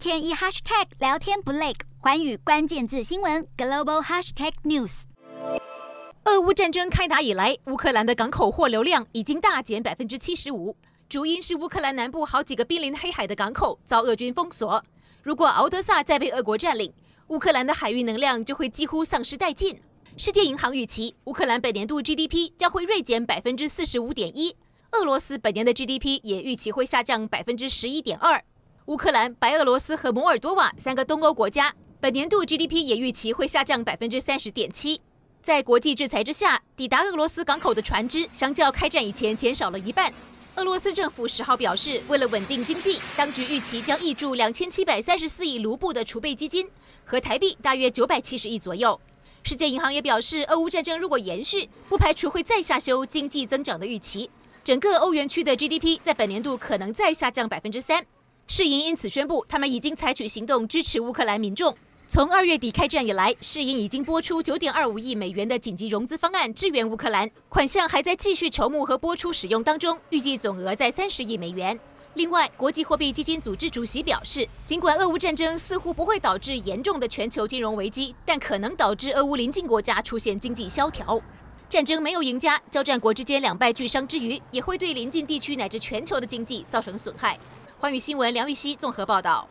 天一 hashtag 聊天不累，寰宇关键字新闻 global hashtag news。俄乌战争开打以来，乌克兰的港口货流量已经大减百分之七十五，主因是乌克兰南部好几个濒临黑海的港口遭俄军封锁。如果敖德萨再被俄国占领，乌克兰的海运能量就会几乎丧失殆尽。世界银行预期，乌克兰本年度 GDP 将会锐减百分之四十五点一。俄罗斯本年的 GDP 也预期会下降百分之十一点二。乌克兰、白俄罗斯和摩尔多瓦三个东欧国家本年度 GDP 也预期会下降百分之三十点七。在国际制裁之下，抵达俄罗斯港口的船只相较开战以前减少了一半。俄罗斯政府十号表示，为了稳定经济，当局预期将挹注两千七百三十四亿卢布的储备基金，和台币大约九百七十亿左右。世界银行也表示，俄乌战争如果延续，不排除会再下修经济增长的预期。整个欧元区的 GDP 在本年度可能再下降百分之三。世银因此宣布，他们已经采取行动支持乌克兰民众。从二月底开战以来，世银已经拨出九点二五亿美元的紧急融资方案支援乌克兰，款项还在继续筹募和拨出使用当中，预计总额在三十亿美元。另外，国际货币基金组织主席表示，尽管俄乌战争似乎不会导致严重的全球金融危机，但可能导致俄乌邻近国家出现经济萧条。战争没有赢家，交战国之间两败俱伤之余，也会对邻近地区乃至全球的经济造成损害。寰宇新闻梁玉熙综合报道。